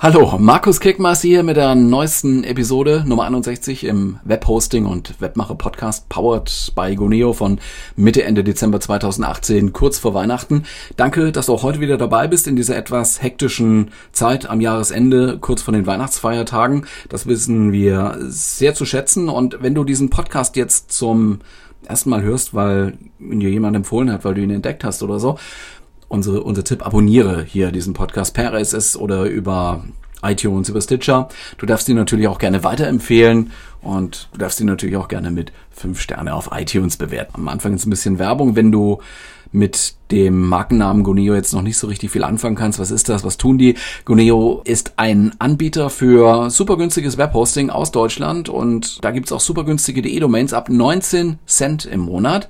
Hallo, Markus Kickmaß hier mit der neuesten Episode Nummer 61 im Webhosting und Webmacher Podcast powered by Goneo von Mitte Ende Dezember 2018, kurz vor Weihnachten. Danke, dass du auch heute wieder dabei bist in dieser etwas hektischen Zeit am Jahresende, kurz vor den Weihnachtsfeiertagen. Das wissen wir sehr zu schätzen und wenn du diesen Podcast jetzt zum ersten Mal hörst, weil ihn dir jemand empfohlen hat, weil du ihn entdeckt hast oder so, unsere, unser Tipp, abonniere hier diesen Podcast per RSS oder über iTunes, über Stitcher. Du darfst ihn natürlich auch gerne weiterempfehlen und du darfst ihn natürlich auch gerne mit fünf Sterne auf iTunes bewerten. Am Anfang ist ein bisschen Werbung, wenn du mit dem Markennamen Goneo jetzt noch nicht so richtig viel anfangen kannst. Was ist das? Was tun die? Goneo ist ein Anbieter für super günstiges Webhosting aus Deutschland und da gibt's auch super günstige DE-Domains ab 19 Cent im Monat.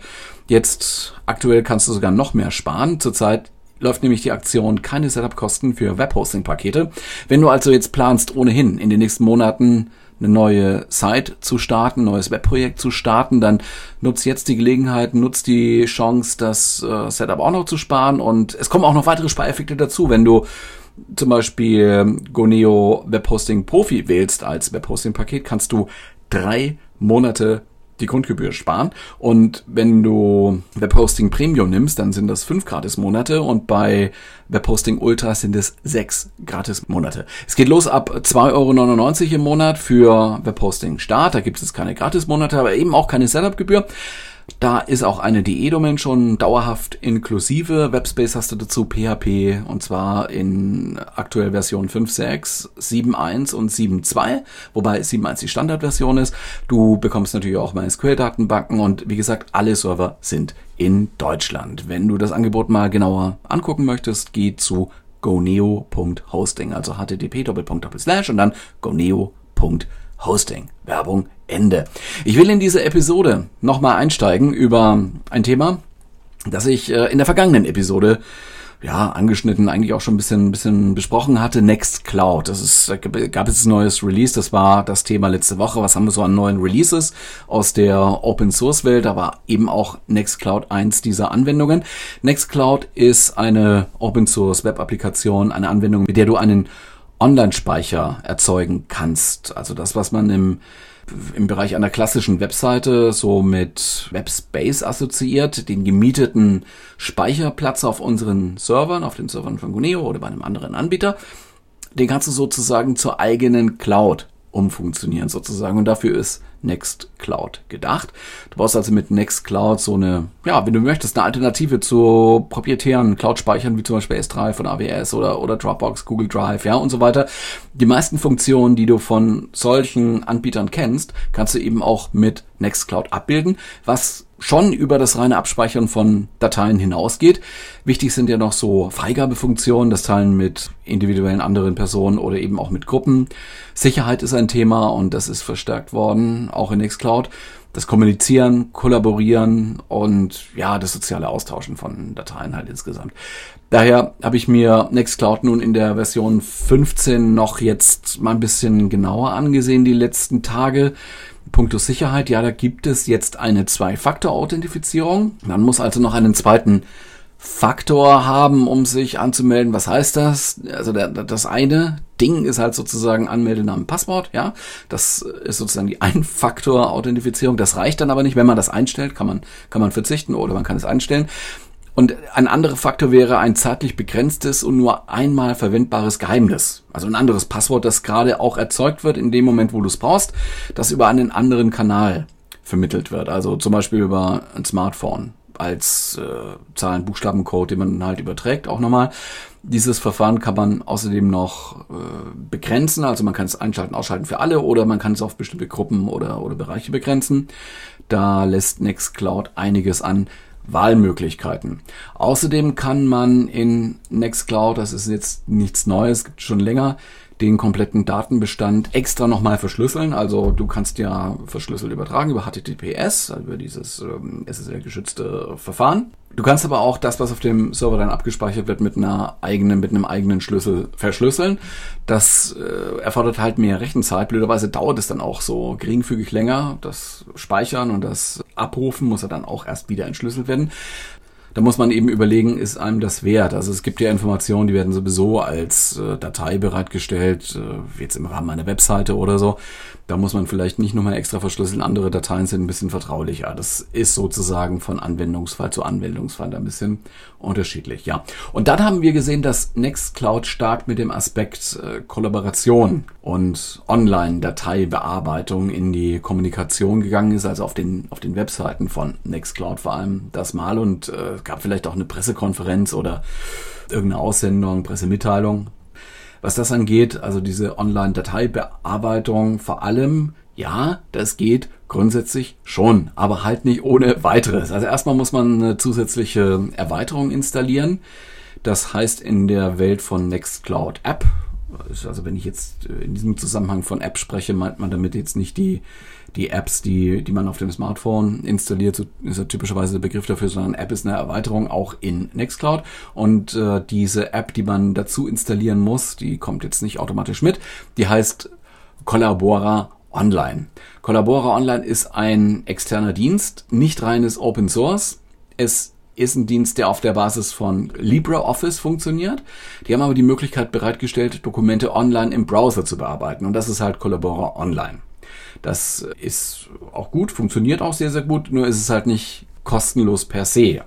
Jetzt aktuell kannst du sogar noch mehr sparen. Zurzeit läuft nämlich die Aktion keine Setup-Kosten für Webhosting-Pakete. Wenn du also jetzt planst, ohnehin in den nächsten Monaten eine neue Site zu starten, ein neues Webprojekt zu starten, dann nutzt jetzt die Gelegenheit, nutzt die Chance, das äh, Setup auch noch zu sparen und es kommen auch noch weitere Spareffekte dazu, wenn du zum Beispiel Goneo Webhosting Profi wählst als Webhosting-Paket, kannst du drei Monate die Grundgebühr sparen. Und wenn du Webhosting Premium nimmst, dann sind das fünf Gratis-Monate und bei Webhosting Ultra sind es sechs Gratis-Monate. Es geht los ab 2,99 Euro im Monat für Webhosting Start. Da gibt es keine Gratis-Monate, aber eben auch keine Setup-Gebühr. Da ist auch eine DE-Domain schon dauerhaft inklusive. Webspace hast du dazu PHP und zwar in aktuell Version 5.6, 7.1 und 7.2, wobei 7.1 die Standardversion ist. Du bekommst natürlich auch MySQL-Datenbanken und wie gesagt, alle Server sind in Deutschland. Wenn du das Angebot mal genauer angucken möchtest, geh zu goneo.hosting, also http und dann goneo.hosting. Hosting. Werbung Ende. Ich will in diese Episode nochmal einsteigen über ein Thema, das ich äh, in der vergangenen Episode ja, angeschnitten, eigentlich auch schon ein bisschen, ein bisschen besprochen hatte, Nextcloud. Das ist, gab es ein neues Release, das war das Thema letzte Woche. Was haben wir so an neuen Releases aus der Open Source Welt? Da war eben auch Nextcloud eins dieser Anwendungen. Nextcloud ist eine Open Source Web Applikation, eine Anwendung, mit der du einen Online-Speicher erzeugen kannst. Also das, was man im im Bereich einer klassischen Webseite so mit Webspace assoziiert, den gemieteten Speicherplatz auf unseren Servern, auf den Servern von Guneo oder bei einem anderen Anbieter. Den kannst du sozusagen zur eigenen Cloud umfunktionieren sozusagen und dafür ist Nextcloud gedacht. Du brauchst also mit Nextcloud so eine, ja, wenn du möchtest, eine Alternative zu proprietären Cloud-Speichern wie zum Beispiel S3 von AWS oder, oder Dropbox, Google Drive, ja, und so weiter. Die meisten Funktionen, die du von solchen Anbietern kennst, kannst du eben auch mit Nextcloud abbilden, was schon über das reine Abspeichern von Dateien hinausgeht. Wichtig sind ja noch so Freigabefunktionen, das Teilen mit individuellen anderen Personen oder eben auch mit Gruppen. Sicherheit ist ein Thema und das ist verstärkt worden auch in Nextcloud. Das Kommunizieren, Kollaborieren und ja, das soziale Austauschen von Dateien halt insgesamt. Daher habe ich mir Nextcloud nun in der Version 15 noch jetzt mal ein bisschen genauer angesehen, die letzten Tage. Punkto Sicherheit, ja, da gibt es jetzt eine Zwei-Faktor-Authentifizierung. Man muss also noch einen zweiten Faktor haben, um sich anzumelden. Was heißt das? Also der, das eine Ding ist halt sozusagen Anmeldenamen, Passwort, ja. Das ist sozusagen die Ein-Faktor-Authentifizierung. Das reicht dann aber nicht. Wenn man das einstellt, kann man, kann man verzichten oder man kann es einstellen. Und ein anderer Faktor wäre ein zeitlich begrenztes und nur einmal verwendbares Geheimnis. Also ein anderes Passwort, das gerade auch erzeugt wird in dem Moment, wo du es brauchst, das über einen anderen Kanal vermittelt wird. Also zum Beispiel über ein Smartphone als äh, Zahlen-Buchstaben-Code, den man halt überträgt, auch nochmal. Dieses Verfahren kann man außerdem noch äh, begrenzen, also man kann es einschalten, ausschalten für alle oder man kann es auf bestimmte Gruppen oder, oder Bereiche begrenzen. Da lässt Nextcloud einiges an Wahlmöglichkeiten. Außerdem kann man in Nextcloud, das ist jetzt nichts Neues, gibt schon länger, den kompletten Datenbestand extra nochmal verschlüsseln. Also du kannst ja verschlüsselt übertragen über HTTPS, also über dieses ähm, SSL-geschützte Verfahren. Du kannst aber auch das, was auf dem Server dann abgespeichert wird, mit einer eigenen, mit einem eigenen Schlüssel verschlüsseln. Das äh, erfordert halt mehr Rechenzeit. Blöderweise dauert es dann auch so geringfügig länger. Das Speichern und das Abrufen muss ja dann auch erst wieder entschlüsselt werden da muss man eben überlegen, ist einem das wert? Also es gibt ja Informationen, die werden sowieso als äh, Datei bereitgestellt, äh, jetzt im Rahmen einer Webseite oder so. Da muss man vielleicht nicht nochmal extra verschlüsseln. Andere Dateien sind ein bisschen vertraulicher. Das ist sozusagen von Anwendungsfall zu Anwendungsfall ein bisschen unterschiedlich, ja. Und dann haben wir gesehen, dass Nextcloud stark mit dem Aspekt äh, Kollaboration und Online-Dateibearbeitung in die Kommunikation gegangen ist, also auf den, auf den Webseiten von Nextcloud vor allem das mal und äh, gab vielleicht auch eine Pressekonferenz oder irgendeine Aussendung, Pressemitteilung was das angeht, also diese Online-Dateibearbeitung vor allem, ja, das geht grundsätzlich schon, aber halt nicht ohne weiteres. Also erstmal muss man eine zusätzliche Erweiterung installieren. Das heißt in der Welt von Nextcloud App, also wenn ich jetzt in diesem Zusammenhang von App spreche, meint man damit jetzt nicht die die Apps, die, die man auf dem Smartphone installiert, so ist ja typischerweise der Begriff dafür, sondern App ist eine Erweiterung auch in Nextcloud. Und äh, diese App, die man dazu installieren muss, die kommt jetzt nicht automatisch mit, die heißt Collabora Online. Collabora Online ist ein externer Dienst, nicht reines Open Source. Es ist ein Dienst, der auf der Basis von LibreOffice funktioniert. Die haben aber die Möglichkeit bereitgestellt, Dokumente online im Browser zu bearbeiten. Und das ist halt Collabora Online. Das ist auch gut, funktioniert auch sehr, sehr gut, nur ist es halt nicht kostenlos per se.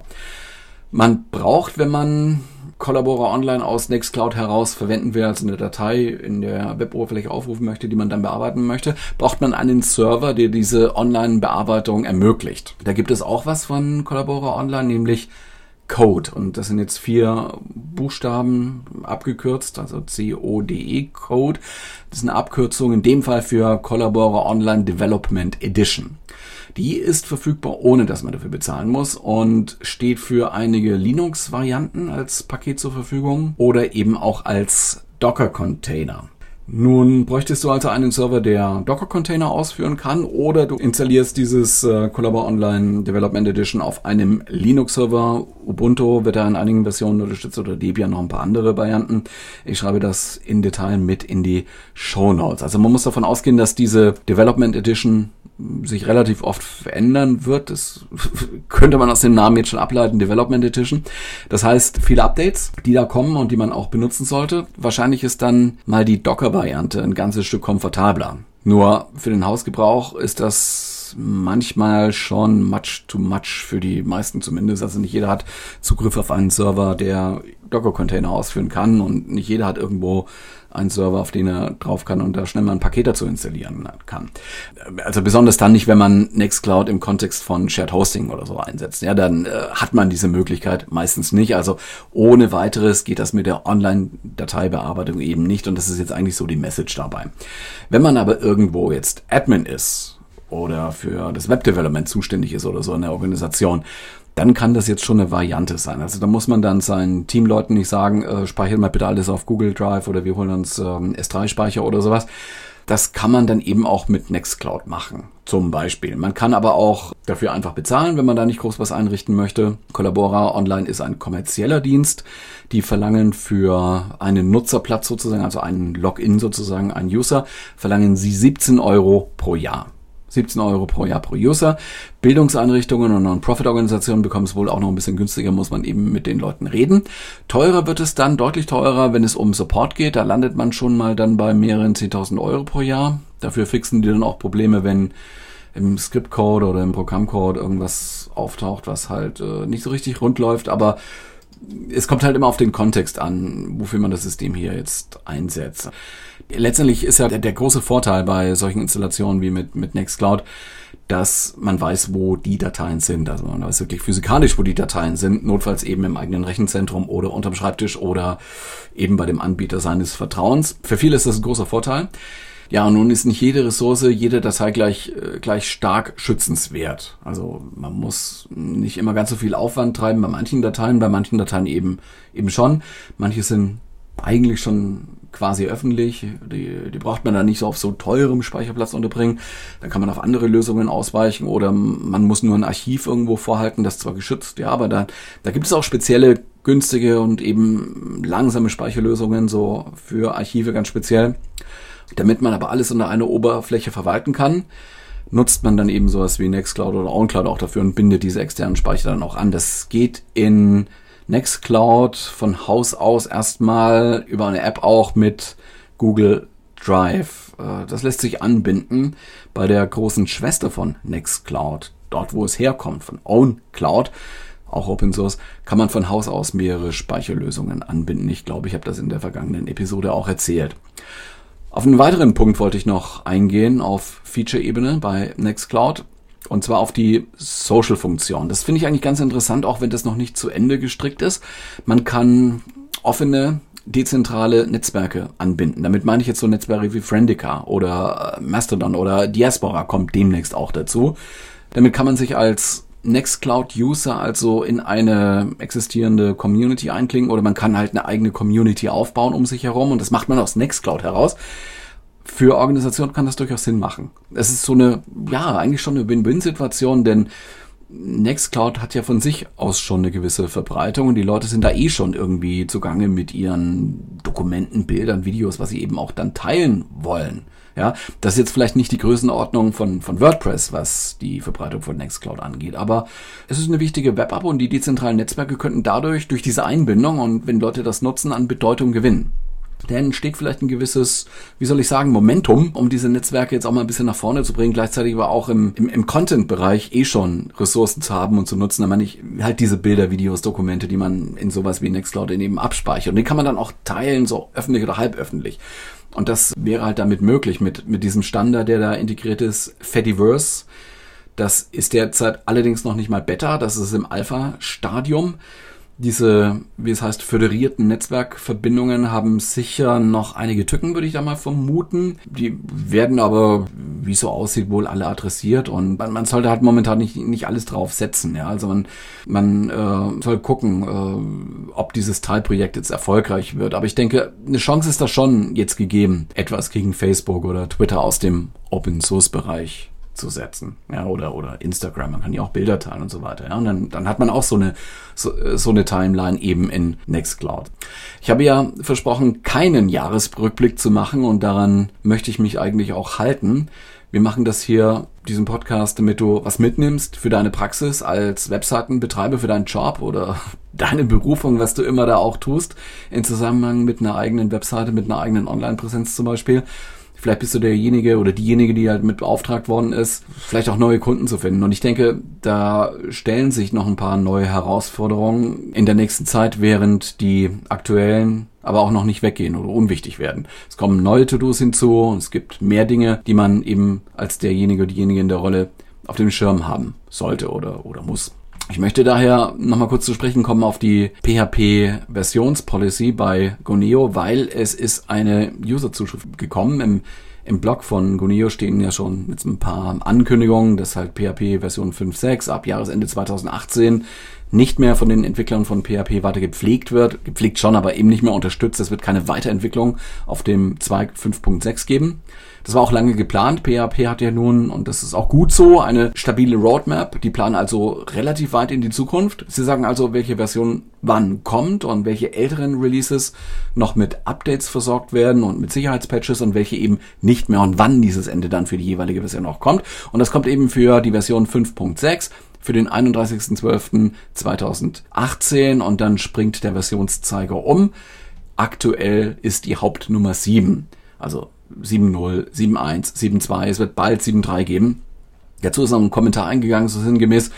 Man braucht, wenn man Collabora Online aus Nextcloud heraus verwenden will, also eine Datei in der Weboberfläche aufrufen möchte, die man dann bearbeiten möchte, braucht man einen Server, der diese Online-Bearbeitung ermöglicht. Da gibt es auch was von Collabora Online, nämlich Code. Und das sind jetzt vier Buchstaben abgekürzt, also C-O-D-E Code. Das ist eine Abkürzung in dem Fall für Collabora Online Development Edition. Die ist verfügbar, ohne dass man dafür bezahlen muss und steht für einige Linux-Varianten als Paket zur Verfügung oder eben auch als Docker-Container. Nun bräuchtest du also einen Server, der Docker-Container ausführen kann, oder du installierst dieses äh, Collabor Online Development Edition auf einem Linux-Server. Ubuntu wird da in einigen Versionen unterstützt oder Debian noch ein paar andere Varianten. Ich schreibe das in Detail mit in die Show Notes. Also man muss davon ausgehen, dass diese Development Edition sich relativ oft verändern wird. Das könnte man aus dem Namen jetzt schon ableiten, Development Edition. Das heißt, viele Updates, die da kommen und die man auch benutzen sollte. Wahrscheinlich ist dann mal die Docker-Variante ein ganzes Stück komfortabler. Nur für den Hausgebrauch ist das manchmal schon much too much für die meisten zumindest. Also nicht jeder hat Zugriff auf einen Server, der Docker-Container ausführen kann und nicht jeder hat irgendwo einen Server, auf den er drauf kann und da schnell mal ein Paket dazu installieren kann. Also besonders dann nicht, wenn man Nextcloud im Kontext von Shared Hosting oder so einsetzt. Ja, dann äh, hat man diese Möglichkeit meistens nicht. Also ohne weiteres geht das mit der Online-Dateibearbeitung eben nicht und das ist jetzt eigentlich so die Message dabei. Wenn man aber irgendwo jetzt Admin ist oder für das Web-Development zuständig ist oder so in der Organisation, dann kann das jetzt schon eine Variante sein. Also da muss man dann seinen Teamleuten nicht sagen, äh, speichert mal bitte alles auf Google Drive oder wir holen uns ähm, S3-Speicher oder sowas. Das kann man dann eben auch mit Nextcloud machen, zum Beispiel. Man kann aber auch dafür einfach bezahlen, wenn man da nicht groß was einrichten möchte. Collabora Online ist ein kommerzieller Dienst. Die verlangen für einen Nutzerplatz sozusagen, also einen Login sozusagen, einen User, verlangen sie 17 Euro pro Jahr. 17 Euro pro Jahr pro User. Bildungseinrichtungen und Non-Profit-Organisationen bekommen es wohl auch noch ein bisschen günstiger, muss man eben mit den Leuten reden. Teurer wird es dann, deutlich teurer, wenn es um Support geht. Da landet man schon mal dann bei mehreren 10.000 Euro pro Jahr. Dafür fixen die dann auch Probleme, wenn im Scriptcode oder im Programmcode irgendwas auftaucht, was halt äh, nicht so richtig rund läuft, aber es kommt halt immer auf den Kontext an, wofür man das System hier jetzt einsetzt. Letztendlich ist ja der, der große Vorteil bei solchen Installationen wie mit, mit Nextcloud, dass man weiß, wo die Dateien sind. Also man weiß wirklich physikalisch, wo die Dateien sind, notfalls eben im eigenen Rechenzentrum oder unterm Schreibtisch oder eben bei dem Anbieter seines Vertrauens. Für viele ist das ein großer Vorteil. Ja, und nun ist nicht jede Ressource, jede Datei gleich, äh, gleich stark schützenswert. Also man muss nicht immer ganz so viel Aufwand treiben bei manchen Dateien, bei manchen Dateien eben, eben schon. Manche sind eigentlich schon quasi öffentlich. Die, die braucht man dann nicht so auf so teurem Speicherplatz unterbringen. Dann kann man auf andere Lösungen ausweichen oder man muss nur ein Archiv irgendwo vorhalten, das zwar geschützt, ja, aber da, da gibt es auch spezielle günstige und eben langsame Speicherlösungen, so für Archive ganz speziell. Damit man aber alles unter einer Oberfläche verwalten kann, nutzt man dann eben sowas wie Nextcloud oder OwnCloud auch dafür und bindet diese externen Speicher dann auch an. Das geht in Nextcloud von Haus aus erstmal über eine App auch mit Google Drive. Äh, das lässt sich anbinden bei der großen Schwester von Nextcloud, dort wo es herkommt, von OwnCloud auch Open Source, kann man von Haus aus mehrere Speicherlösungen anbinden. Ich glaube, ich habe das in der vergangenen Episode auch erzählt. Auf einen weiteren Punkt wollte ich noch eingehen auf Feature-Ebene bei Nextcloud. Und zwar auf die Social-Funktion. Das finde ich eigentlich ganz interessant, auch wenn das noch nicht zu Ende gestrickt ist. Man kann offene, dezentrale Netzwerke anbinden. Damit meine ich jetzt so Netzwerke wie Friendica oder äh, Mastodon oder Diaspora kommt demnächst auch dazu. Damit kann man sich als Nextcloud-User also in eine existierende Community einklingen oder man kann halt eine eigene Community aufbauen um sich herum und das macht man aus Nextcloud heraus. Für Organisationen kann das durchaus Sinn machen. Es ist so eine, ja, eigentlich schon eine Win-Win-Situation, denn Nextcloud hat ja von sich aus schon eine gewisse Verbreitung und die Leute sind da eh schon irgendwie zugange mit ihren Dokumenten, Bildern, Videos, was sie eben auch dann teilen wollen. Ja, das ist jetzt vielleicht nicht die Größenordnung von, von WordPress, was die Verbreitung von Nextcloud angeht, aber es ist eine wichtige Web-App und die dezentralen Netzwerke könnten dadurch durch diese Einbindung und wenn Leute das nutzen, an Bedeutung gewinnen. Denn entsteht vielleicht ein gewisses, wie soll ich sagen, Momentum, um diese Netzwerke jetzt auch mal ein bisschen nach vorne zu bringen, gleichzeitig aber auch im, im, im Content-Bereich eh schon Ressourcen zu haben und zu nutzen. Da meine ich halt diese Bilder, Videos, Dokumente, die man in sowas wie Nextcloud eben abspeichert. Und die kann man dann auch teilen, so öffentlich oder halböffentlich. Und das wäre halt damit möglich mit, mit diesem Standard, der da integriert ist, Fediverse. Das ist derzeit allerdings noch nicht mal Beta, das ist im Alpha-Stadium. Diese, wie es heißt, föderierten Netzwerkverbindungen haben sicher noch einige Tücken, würde ich da mal vermuten. Die werden aber, wie so aussieht, wohl alle adressiert und man, man sollte halt momentan nicht, nicht alles drauf setzen. Ja? Also man, man äh, soll gucken, äh, ob dieses Teilprojekt jetzt erfolgreich wird. Aber ich denke, eine Chance ist da schon jetzt gegeben, etwas gegen Facebook oder Twitter aus dem Open Source Bereich zu setzen. Ja, oder, oder Instagram, man kann ja auch Bilder teilen und so weiter. Ja, und dann, dann hat man auch so eine, so, so eine Timeline eben in Nextcloud. Ich habe ja versprochen, keinen Jahresrückblick zu machen und daran möchte ich mich eigentlich auch halten. Wir machen das hier, diesen Podcast, damit du was mitnimmst für deine Praxis als Webseitenbetreiber, für deinen Job oder deine Berufung, was du immer da auch tust, in Zusammenhang mit einer eigenen Webseite, mit einer eigenen Online-Präsenz zum Beispiel. Vielleicht bist du derjenige oder diejenige, die halt mit beauftragt worden ist, vielleicht auch neue Kunden zu finden. Und ich denke, da stellen sich noch ein paar neue Herausforderungen in der nächsten Zeit, während die aktuellen aber auch noch nicht weggehen oder unwichtig werden. Es kommen neue To-Dos hinzu und es gibt mehr Dinge, die man eben als derjenige oder diejenige in der Rolle auf dem Schirm haben sollte oder, oder muss. Ich möchte daher nochmal kurz zu sprechen kommen auf die PHP-Versionspolicy bei Goneo, weil es ist eine User-Zuschrift gekommen. Im, Im Blog von Goneo stehen ja schon mit ein paar Ankündigungen, dass halt PHP Version 5.6 ab Jahresende 2018 nicht mehr von den Entwicklern von PHP weiter gepflegt wird. Gepflegt schon, aber eben nicht mehr unterstützt. Es wird keine Weiterentwicklung auf dem Zweig 5.6 geben. Das war auch lange geplant. PHP hat ja nun, und das ist auch gut so, eine stabile Roadmap. Die planen also relativ weit in die Zukunft. Sie sagen also, welche Version wann kommt und welche älteren Releases noch mit Updates versorgt werden und mit Sicherheitspatches und welche eben nicht mehr und wann dieses Ende dann für die jeweilige Version auch kommt. Und das kommt eben für die Version 5.6 für den 31.12.2018 und dann springt der Versionszeiger um. Aktuell ist die Hauptnummer 7, also 7.0, 7.1, 7.2, es wird bald 7.3 geben. Dazu ist noch ein Kommentar eingegangen, so sinngemäß,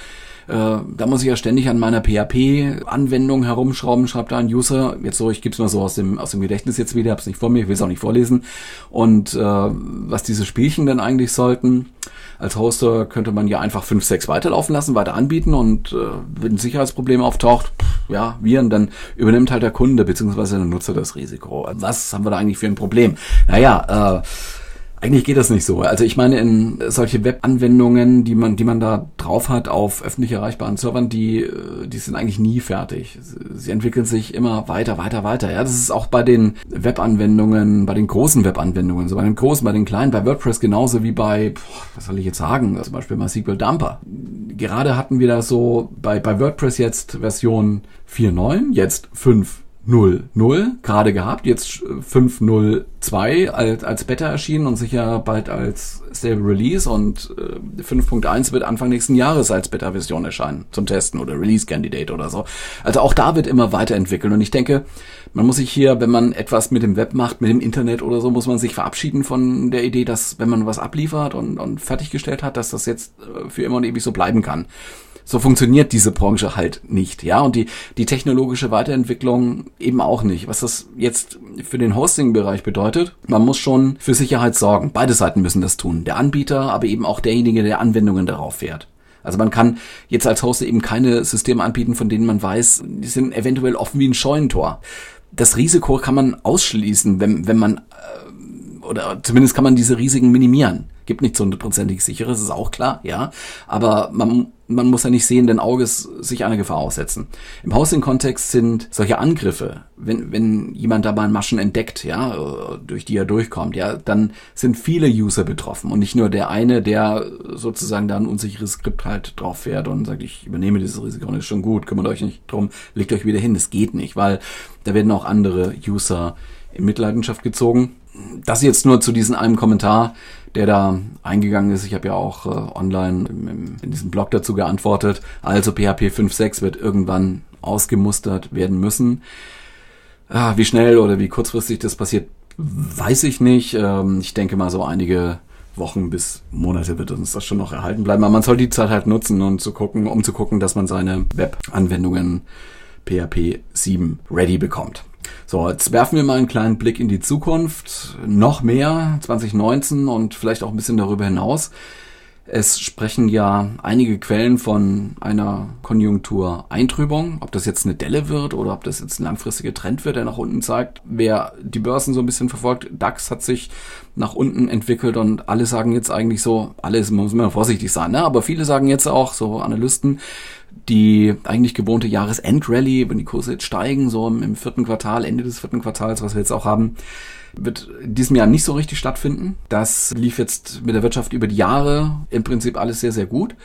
äh, da muss ich ja ständig an meiner PHP-Anwendung herumschrauben, schreibt da ein User. Jetzt so, ich gebe es mal so aus dem, aus dem Gedächtnis jetzt wieder, hab's nicht vor mir, ich will es auch nicht vorlesen. Und äh, was diese Spielchen denn eigentlich sollten, als Hoster könnte man ja einfach 5, 6 weiterlaufen lassen, weiter anbieten und äh, wenn ein Sicherheitsproblem auftaucht, ja, Viren, dann übernimmt halt der Kunde bzw. der Nutzer das Risiko. Was haben wir da eigentlich für ein Problem? Naja, äh, Eigentlich geht das nicht so. Also ich meine, in solche Webanwendungen, die man, die man da drauf hat auf öffentlich erreichbaren Servern, die, die sind eigentlich nie fertig. Sie entwickeln sich immer weiter, weiter, weiter. Ja, das ist auch bei den Webanwendungen, bei den großen Webanwendungen, so bei den großen, bei den kleinen, bei WordPress genauso wie bei, was soll ich jetzt sagen, zum Beispiel MySQL Dumper. Gerade hatten wir da so bei, bei WordPress jetzt Version 4.9, jetzt 5 0.0 gerade gehabt, jetzt 5.0.2 als, als Beta erschienen und sicher bald als Stable Release und äh, 5.1 wird Anfang nächsten Jahres als Beta-Version erscheinen zum Testen oder Release-Candidate oder so. Also auch da wird immer weiterentwickelt und ich denke, man muss sich hier, wenn man etwas mit dem Web macht, mit dem Internet oder so, muss man sich verabschieden von der Idee, dass wenn man was abliefert und, und fertiggestellt hat, dass das jetzt äh, für immer und ewig so bleiben kann so funktioniert diese Branche halt nicht, ja, und die, die technologische Weiterentwicklung eben auch nicht. Was das jetzt für den Hosting-Bereich bedeutet, man muss schon für Sicherheit sorgen. Beide Seiten müssen das tun. Der Anbieter, aber eben auch derjenige, der Anwendungen darauf fährt. Also man kann jetzt als Hoster eben keine Systeme anbieten, von denen man weiß, die sind eventuell offen wie ein Scheunentor. Das Risiko kann man ausschließen, wenn, wenn man, äh, oder zumindest kann man diese Risiken minimieren. Gibt nichts hundertprozentig sicheres, ist auch klar, ja. Aber man, man muss ja nicht sehenden Auges sich einer Gefahr aussetzen. Im Hosting-Kontext sind solche Angriffe, wenn, wenn jemand dabei Maschen entdeckt, ja, durch die er durchkommt, ja, dann sind viele User betroffen und nicht nur der eine, der sozusagen da ein unsicheres Skript halt drauf fährt und sagt, ich übernehme dieses Risiko und ist schon gut, kümmert euch nicht drum, legt euch wieder hin. Das geht nicht, weil da werden auch andere User in Mitleidenschaft gezogen. Das jetzt nur zu diesem einen Kommentar der da eingegangen ist. Ich habe ja auch äh, online im, im, in diesem Blog dazu geantwortet. Also PHP 5.6 wird irgendwann ausgemustert werden müssen. Ah, wie schnell oder wie kurzfristig das passiert, weiß ich nicht. Ähm, ich denke mal so einige Wochen bis Monate wird uns das schon noch erhalten bleiben. Aber man soll die Zeit halt nutzen, um zu gucken, um zu gucken, dass man seine Web-Anwendungen PHP 7 ready bekommt. So, jetzt werfen wir mal einen kleinen Blick in die Zukunft. Noch mehr 2019 und vielleicht auch ein bisschen darüber hinaus. Es sprechen ja einige Quellen von einer Konjunktureintrübung. Ob das jetzt eine Delle wird oder ob das jetzt ein langfristiger Trend wird, der nach unten zeigt. Wer die Börsen so ein bisschen verfolgt, DAX hat sich nach unten entwickelt und alle sagen jetzt eigentlich so, alles muss man vorsichtig sein, ne? aber viele sagen jetzt auch, so Analysten, die eigentlich gewohnte Jahresendrallye, wenn die Kurse jetzt steigen, so im, vierten Quartal, Ende des vierten Quartals, was wir jetzt auch haben, wird in diesem Jahr nicht so richtig stattfinden. Das lief jetzt mit der Wirtschaft über die Jahre im Prinzip alles sehr, sehr gut.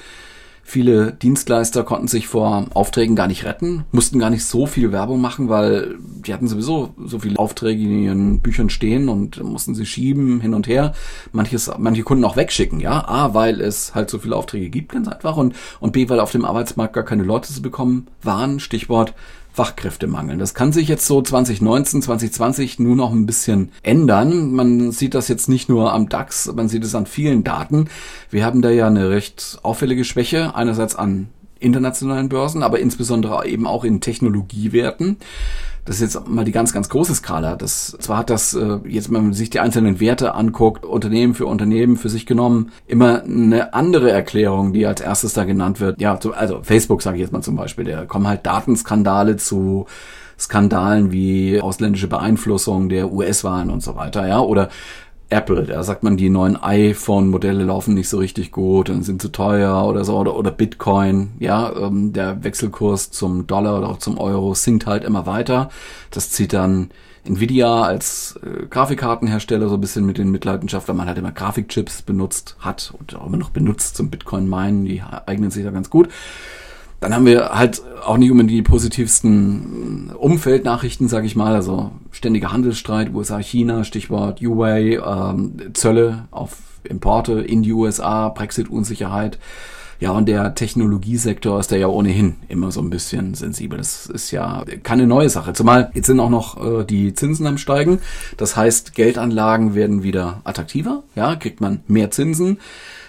Viele Dienstleister konnten sich vor Aufträgen gar nicht retten, mussten gar nicht so viel Werbung machen, weil die hatten sowieso so viele Aufträge in ihren Büchern stehen und mussten sie schieben hin und her. Manches, manche Kunden auch wegschicken, ja. A, weil es halt so viele Aufträge gibt, ganz einfach. Und, und B, weil auf dem Arbeitsmarkt gar keine Leute zu bekommen waren. Stichwort Fachkräftemangel. Das kann sich jetzt so 2019, 2020 nur noch ein bisschen ändern. Man sieht das jetzt nicht nur am DAX, man sieht es an vielen Daten. Wir haben da ja eine recht auffällige Schwäche, einerseits an internationalen Börsen, aber insbesondere eben auch in Technologiewerten. Das ist jetzt mal die ganz, ganz große Skala. Das, zwar hat das, äh, jetzt wenn man sich die einzelnen Werte anguckt, Unternehmen für Unternehmen für sich genommen, immer eine andere Erklärung, die als erstes da genannt wird. Ja, also Facebook sage ich jetzt mal zum Beispiel, da kommen halt Datenskandale zu Skandalen wie ausländische Beeinflussung der US-Wahlen und so weiter, ja, oder Apple, da sagt man, die neuen iPhone-Modelle laufen nicht so richtig gut und sind zu teuer oder so, oder, oder Bitcoin, ja, ähm, der Wechselkurs zum Dollar oder auch zum Euro sinkt halt immer weiter. Das zieht dann Nvidia als äh, Grafikkartenhersteller so ein bisschen mit den Mitleidenschaft, weil man halt immer Grafikchips benutzt hat und auch immer noch benutzt zum Bitcoin-Minen, die eignen sich da ganz gut. Dann haben wir halt auch nicht unbedingt die positivsten Umfeldnachrichten, sage ich mal. Also ständiger Handelsstreit, USA, China, Stichwort UA, ähm, Zölle auf Importe in die USA, Brexit-Unsicherheit. Ja, und der Technologiesektor ist da ja ohnehin immer so ein bisschen sensibel. Das ist ja keine neue Sache. Zumal jetzt sind auch noch äh, die Zinsen am Steigen. Das heißt, Geldanlagen werden wieder attraktiver. Ja, kriegt man mehr Zinsen.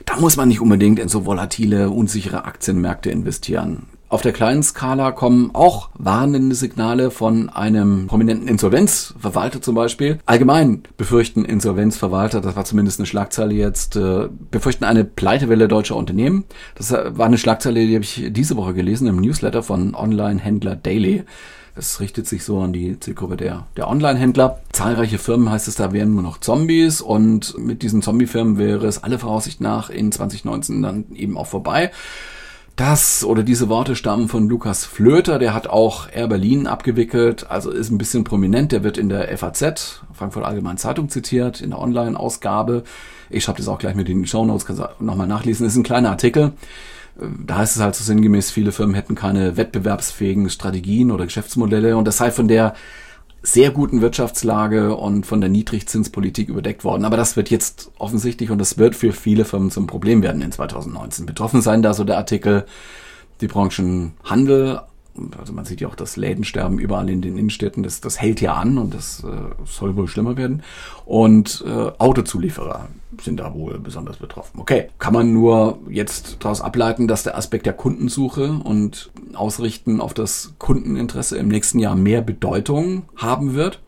Da muss man nicht unbedingt in so volatile, unsichere Aktienmärkte investieren. Auf der kleinen Skala kommen auch warnende Signale von einem prominenten Insolvenzverwalter zum Beispiel. Allgemein befürchten Insolvenzverwalter, das war zumindest eine Schlagzeile jetzt, äh, befürchten eine Pleitewelle deutscher Unternehmen. Das war eine Schlagzeile, die habe ich diese Woche gelesen im Newsletter von Online-Händler Daily. Das richtet sich so an die Zielgruppe der, der Online-Händler. Zahlreiche Firmen heißt es da wären nur noch Zombies und mit diesen Zombie-Firmen wäre es alle Voraussicht nach in 2019 dann eben auch vorbei. Das oder diese Worte stammen von Lukas Flöter, der hat auch Air Berlin abgewickelt, also ist ein bisschen prominent, der wird in der FAZ, Frankfurt Allgemeine Zeitung zitiert, in der Online-Ausgabe. Ich schreibe das auch gleich mit in die Show Notes, kannst du nochmal nachlesen. Das ist ein kleiner Artikel. Da heißt es halt so sinngemäß, viele Firmen hätten keine wettbewerbsfähigen Strategien oder Geschäftsmodelle und das sei von der sehr guten Wirtschaftslage und von der Niedrigzinspolitik überdeckt worden. Aber das wird jetzt offensichtlich und das wird für viele Firmen zum Problem werden in 2019. Betroffen sein da so der Artikel die Branchen Handel, also man sieht ja auch das Lädensterben überall in den Innenstädten, das, das hält ja an und das äh, soll wohl schlimmer werden. Und äh, Autozulieferer sind da wohl besonders betroffen. Okay, kann man nur jetzt daraus ableiten, dass der Aspekt der Kundensuche und Ausrichten auf das Kundeninteresse im nächsten Jahr mehr Bedeutung haben wird.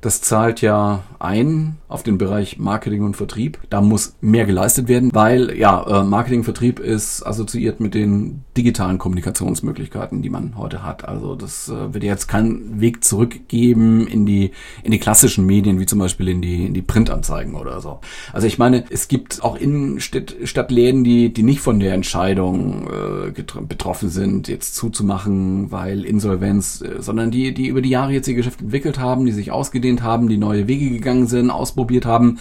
Das zahlt ja ein auf den Bereich Marketing und Vertrieb. Da muss mehr geleistet werden, weil ja, äh, Marketing Vertrieb ist assoziiert mit den digitalen Kommunikationsmöglichkeiten, die man heute hat. Also das äh, wird jetzt keinen Weg zurückgeben in die in die klassischen Medien, wie zum Beispiel in die in die Printanzeigen oder so. Also ich meine, es gibt auch Innenstadtläden, die die nicht von der Entscheidung äh, betroffen sind, jetzt zuzumachen, weil Insolvenz, äh, sondern die die über die Jahre jetzt ihr Geschäft entwickelt haben, die sich ausgedehnt haben, die neue Wege gegangen sind, ausprobiert haben.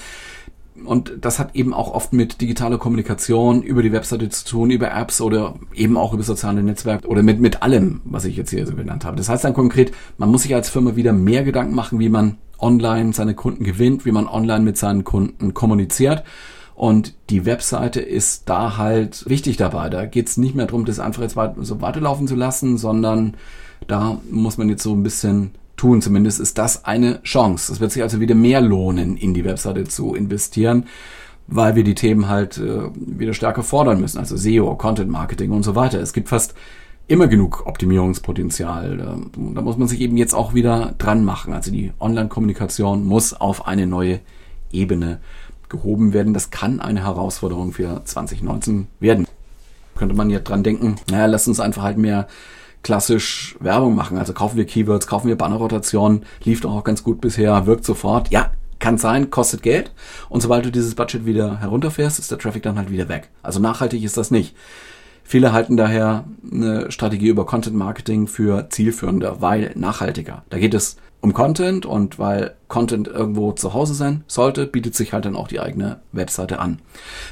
Und das hat eben auch oft mit digitaler Kommunikation über die Webseite zu tun, über Apps oder eben auch über soziale Netzwerke oder mit, mit allem, was ich jetzt hier so genannt habe. Das heißt dann konkret, man muss sich als Firma wieder mehr Gedanken machen, wie man online seine Kunden gewinnt, wie man online mit seinen Kunden kommuniziert. Und die Webseite ist da halt wichtig dabei. Da geht es nicht mehr darum, das einfach jetzt so weiterlaufen zu lassen, sondern da muss man jetzt so ein bisschen tun. Zumindest ist das eine Chance. Es wird sich also wieder mehr lohnen, in die Webseite zu investieren, weil wir die Themen halt äh, wieder stärker fordern müssen. Also SEO, Content Marketing und so weiter. Es gibt fast immer genug Optimierungspotenzial. Da muss man sich eben jetzt auch wieder dran machen. Also die Online-Kommunikation muss auf eine neue Ebene gehoben werden. Das kann eine Herausforderung für 2019 werden. Könnte man ja dran denken, naja, lass uns einfach halt mehr klassisch Werbung machen. Also kaufen wir Keywords, kaufen wir Bannerrotationen, lief doch auch ganz gut bisher, wirkt sofort. Ja, kann sein, kostet Geld. Und sobald du dieses Budget wieder herunterfährst, ist der Traffic dann halt wieder weg. Also nachhaltig ist das nicht. Viele halten daher eine Strategie über Content Marketing für zielführender, weil nachhaltiger. Da geht es um Content und weil Content irgendwo zu Hause sein sollte, bietet sich halt dann auch die eigene Webseite an.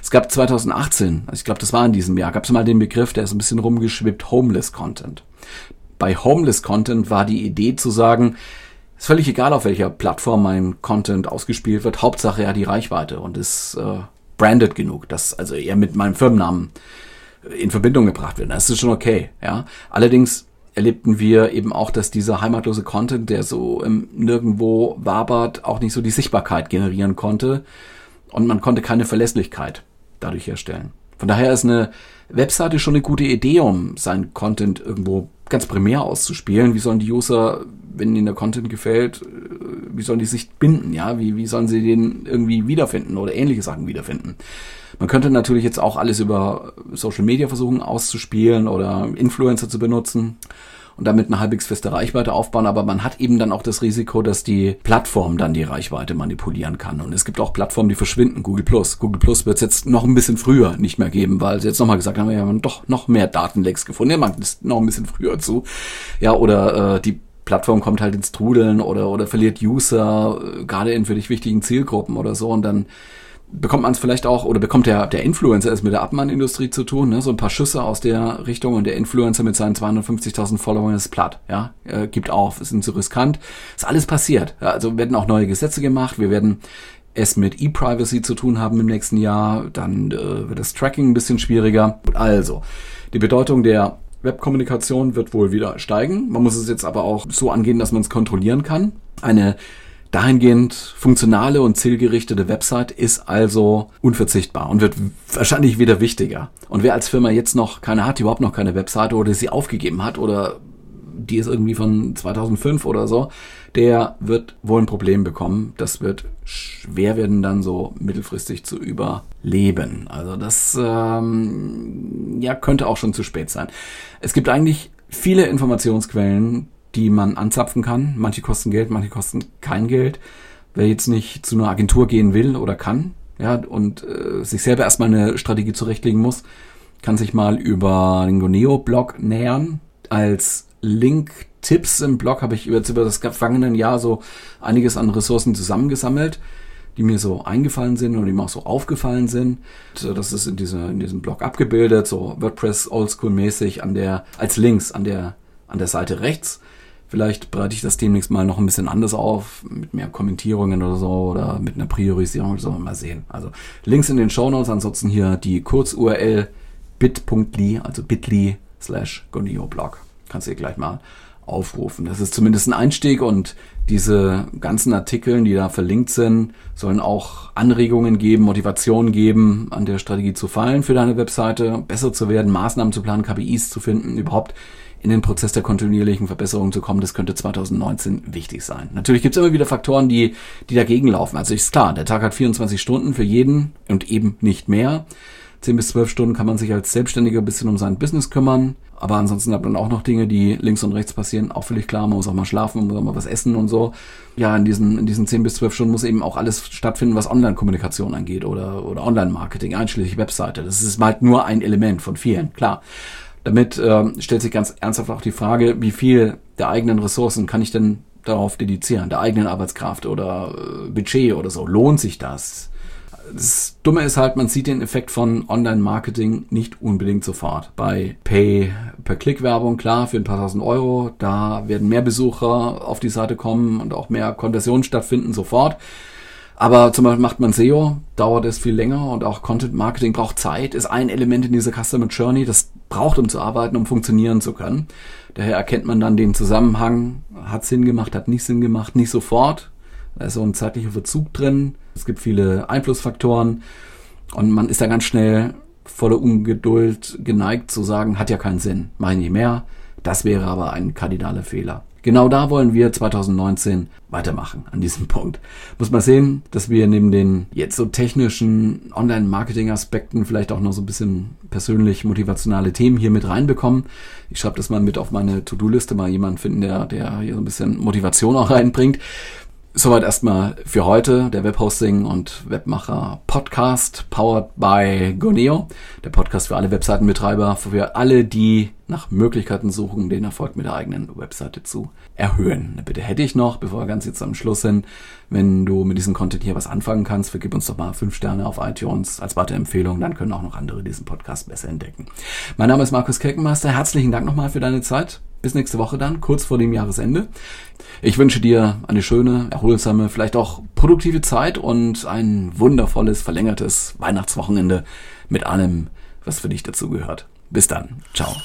Es gab 2018, also ich glaube, das war in diesem Jahr, gab es mal den Begriff, der ist ein bisschen rumgeschwippt, Homeless Content. Bei Homeless Content war die Idee zu sagen, ist völlig egal, auf welcher Plattform mein Content ausgespielt wird, Hauptsache hat die Reichweite und ist äh, branded genug, dass also eher mit meinem Firmennamen in Verbindung gebracht wird. Das ist schon okay, ja. Allerdings erlebten wir eben auch, dass dieser heimatlose Content, der so Nirgendwo wabert, auch nicht so die Sichtbarkeit generieren konnte und man konnte keine Verlässlichkeit dadurch herstellen. Von daher ist eine Webseite schon eine gute Idee, um seinen Content irgendwo ganz primär auszuspielen. Wie sollen die User, wenn ihnen der Content gefällt, äh, wie sollen die sich binden? Ja, wie, wie sollen sie den irgendwie wiederfinden oder ähnliche Sachen wiederfinden? Man könnte natürlich jetzt auch alles über Social Media versuchen auszuspielen oder Influencer zu benutzen und damit eine halbwegs feste Reichweite aufbauen, aber man hat eben dann auch das Risiko, dass die Plattform dann die Reichweite manipulieren kann. Und es gibt auch Plattformen, die verschwinden. Google Plus. Google Plus wird es jetzt noch ein bisschen früher nicht mehr geben, weil sie jetzt nochmal gesagt haben, wir haben doch noch mehr Datenlecks gefunden. Ja, man ist noch ein bisschen früher zu. Ja, oder äh, die Plattform kommt halt ins Trudeln oder, oder verliert User, äh, gerade in für dich wichtigen Zielgruppen oder so und dann bekommt man es vielleicht auch, oder bekommt der, der Influencer es mit der Abmannindustrie zu tun, ne? so ein paar Schüsse aus der Richtung und der Influencer mit seinen 250.000 Followern ist platt, ja, äh, gibt auf, ist ihm zu riskant, ist alles passiert. Ja? Also werden auch neue Gesetze gemacht, wir werden es mit E-Privacy zu tun haben im nächsten Jahr, dann äh, wird das Tracking ein bisschen schwieriger. Also, die Bedeutung der Webkommunikation wird wohl wieder steigen. Man muss es jetzt aber auch so angehen, dass man es kontrollieren kann. Eine dahingehend funktionale und zielgerichtete Website ist also unverzichtbar und wird wahrscheinlich wieder wichtiger. Und wer als Firma jetzt noch keine hat, überhaupt noch keine Webseite oder sie aufgegeben hat oder die ist irgendwie von 2005 oder so, der wird wohl ein Problem bekommen. Das wird schwer werden, dann so mittelfristig zu überleben. Also das ähm, ja könnte auch schon zu spät sein. Es gibt eigentlich viele Informationsquellen, die man anzapfen kann. Manche kosten Geld, manche kosten kein Geld. Wer jetzt nicht zu einer Agentur gehen will oder kann, ja, und äh, sich selber erstmal eine Strategie zurechtlegen muss, kann sich mal über den Goneo-Blog nähern. Als Link-Tipps im Blog habe ich jetzt über das vergangene Jahr so einiges an Ressourcen zusammengesammelt, die mir so eingefallen sind und die mir auch so aufgefallen sind. Das ist in, dieser, in diesem Blog abgebildet, so WordPress Oldschool-mäßig an der, als Links an der, an der Seite rechts. Vielleicht bereite ich das demnächst mal noch ein bisschen anders auf, mit mehr Kommentierungen oder so oder mit einer Priorisierung oder so, mal sehen. Also Links in den Show Notes, ansonsten hier die Kurz-URL bit.ly, also bit.ly slash Blog. Kannst du dir gleich mal aufrufen. Das ist zumindest ein Einstieg und diese ganzen Artikel, die da verlinkt sind, sollen auch Anregungen geben, Motivationen geben, an der Strategie zu fallen für deine Webseite, besser zu werden, Maßnahmen zu planen, KPIs zu finden, überhaupt in den Prozess der kontinuierlichen Verbesserung zu kommen, das könnte 2019 wichtig sein. Natürlich gibt es immer wieder Faktoren, die, die dagegen laufen. Also ist klar, der Tag hat 24 Stunden für jeden und eben nicht mehr. 10 bis 12 Stunden kann man sich als Selbstständiger ein bisschen um sein Business kümmern. Aber ansonsten hat man auch noch Dinge, die links und rechts passieren. Auch völlig klar, man muss auch mal schlafen, man muss auch mal was essen und so. Ja, in diesen, in diesen 10 bis 12 Stunden muss eben auch alles stattfinden, was Online-Kommunikation angeht oder, oder Online-Marketing, einschließlich Webseite. Das ist halt nur ein Element von vielen, klar. Damit äh, stellt sich ganz ernsthaft auch die Frage, wie viel der eigenen Ressourcen kann ich denn darauf dedizieren, der eigenen Arbeitskraft oder äh, Budget oder so. Lohnt sich das? Das Dumme ist halt, man sieht den Effekt von Online-Marketing nicht unbedingt sofort. Bei Pay-per-Click-Werbung, klar, für ein paar tausend Euro, da werden mehr Besucher auf die Seite kommen und auch mehr Konversionen stattfinden sofort. Aber zum Beispiel macht man SEO, dauert es viel länger und auch Content Marketing braucht Zeit, ist ein Element in dieser Customer Journey, das braucht, um zu arbeiten, um funktionieren zu können. Daher erkennt man dann den Zusammenhang, hat Sinn gemacht, hat nicht Sinn gemacht, nicht sofort. Da ist so ein zeitlicher Verzug drin. Es gibt viele Einflussfaktoren und man ist da ganz schnell voller Ungeduld geneigt zu sagen, hat ja keinen Sinn, mach ich mehr. Das wäre aber ein kardinaler Fehler. Genau da wollen wir 2019 weitermachen an diesem Punkt. Muss man sehen, dass wir neben den jetzt so technischen Online-Marketing-Aspekten vielleicht auch noch so ein bisschen persönlich motivationale Themen hier mit reinbekommen. Ich schreibe das mal mit auf meine To-Do-Liste, mal jemanden finden, der, der hier so ein bisschen Motivation auch reinbringt. Soweit erstmal für heute der Webhosting und Webmacher Podcast powered by Goneo. Der Podcast für alle Webseitenbetreiber, für alle, die nach Möglichkeiten suchen, den Erfolg mit der eigenen Webseite zu erhöhen. Bitte hätte ich noch, bevor wir ganz jetzt am Schluss sind, wenn du mit diesem Content hier was anfangen kannst, vergib uns doch mal fünf Sterne auf iTunes als Empfehlung, dann können auch noch andere diesen Podcast besser entdecken. Mein Name ist Markus Keckenmeister, herzlichen Dank nochmal für deine Zeit. Bis nächste Woche dann, kurz vor dem Jahresende. Ich wünsche dir eine schöne, erholsame, vielleicht auch produktive Zeit und ein wundervolles, verlängertes Weihnachtswochenende mit allem, was für dich dazugehört. Bis dann. Ciao.